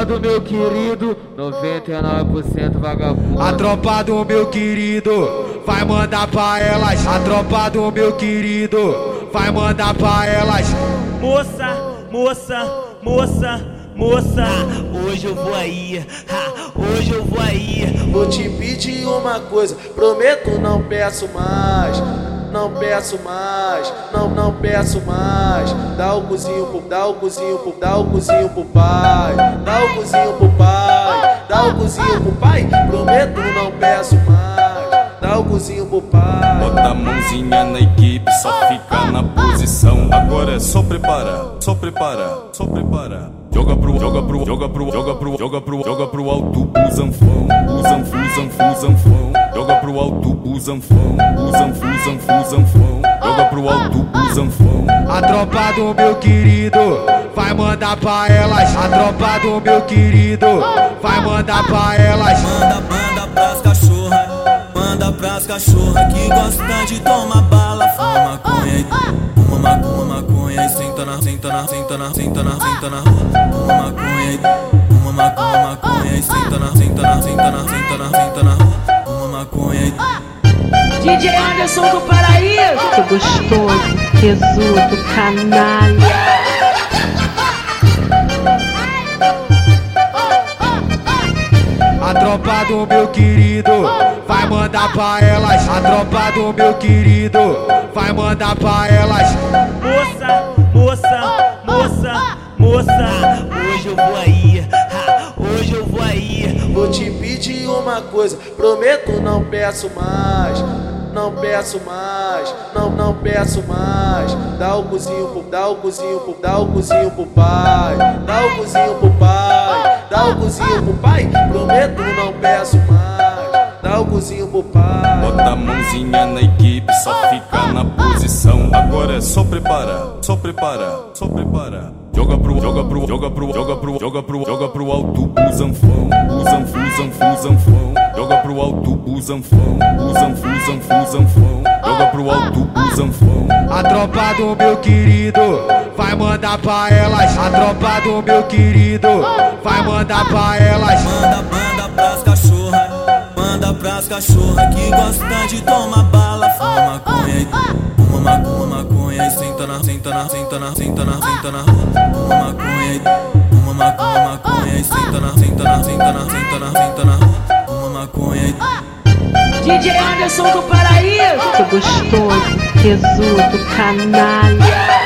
tropa do meu querido, 99% vagabundo. A tropa do meu querido vai mandar pra elas. A tropa do meu querido vai mandar pra elas. Moça, moça, moça, moça, hoje eu vou aí, ha, hoje eu vou aí. Vou te pedir uma coisa, prometo não peço mais. Não peço mais, não, não peço mais. Dá o cozinho pro, dá o cozinho pro, dá o cozinho pro pai. Dá o cozinho pro pai, dá o cozinho pro pai. Prometo não peço mais. Dá o cozinho pro pai. Bota a mãozinha na equipe, só fica na posição. Agora é só preparar, só preparar, só preparar. Joga pro, joga pro, joga pro, joga pro, joga pro, joga pro alto, o zanfão, o zanfu, zanfão. Pro alto, o zanfão, o zanfu, zanfu, zanfão. Joga pro alto, o zanfão. A tropa do meu querido vai mandar pra elas. A tropa do meu querido vai mandar pra elas. Manda, manda pras cachorra, manda pras cachorra que gosta de tomar bala, fuma maconha, fuma maconha, maconha e senta na, senta na, senta na, senta na, senta na rua, fuma maconha, fuma maconha, maconha e senta na, senta na, senta na, senta na, senta na. DJ Anderson do Paraíso. Que gostoso, tesudo, canalha. A tropa do meu querido vai mandar pra elas. A tropa do meu querido vai mandar pra elas. Moça, moça, moça, moça, hoje eu vou aí, hoje eu vou aí. Vou te pedir uma coisa, prometo não peço mais. Não peço mais, não, não peço mais. Dá o cozinho pro, dá o cozinho pro, dá o cozinho pro pai. Dá o cozinho pro pai, dá o cozinho pro pai. Prometo não peço mais. Dá o cozinho pro pai. Bota a mãozinha na equipe, só fica na posição. Agora é só preparar, só preparar, só preparar. Joga pro, joga pro, joga pro, joga pro, joga pro, joga pro alto, o zanfão, o zanfu, zanfão. Joga pro alto, o zanfão, o zanfão. Joga pro alto, o zanfão. A tropa do meu querido vai mandar pra elas. A tropa do meu querido vai mandar pra elas. Manda, manda pras cachorra, manda pras cachorra que gosta de tomar bala, fuma maconha, fuma maconha, maconha e senta na, senta na, senta na, senta na, senta na rua, fuma maconha, fuma maconha, maconha e senta na, senta na, senta na, senta na, senta na maconha. DJ Anderson do Paraíso. Que gostoso, tesudo, canalha.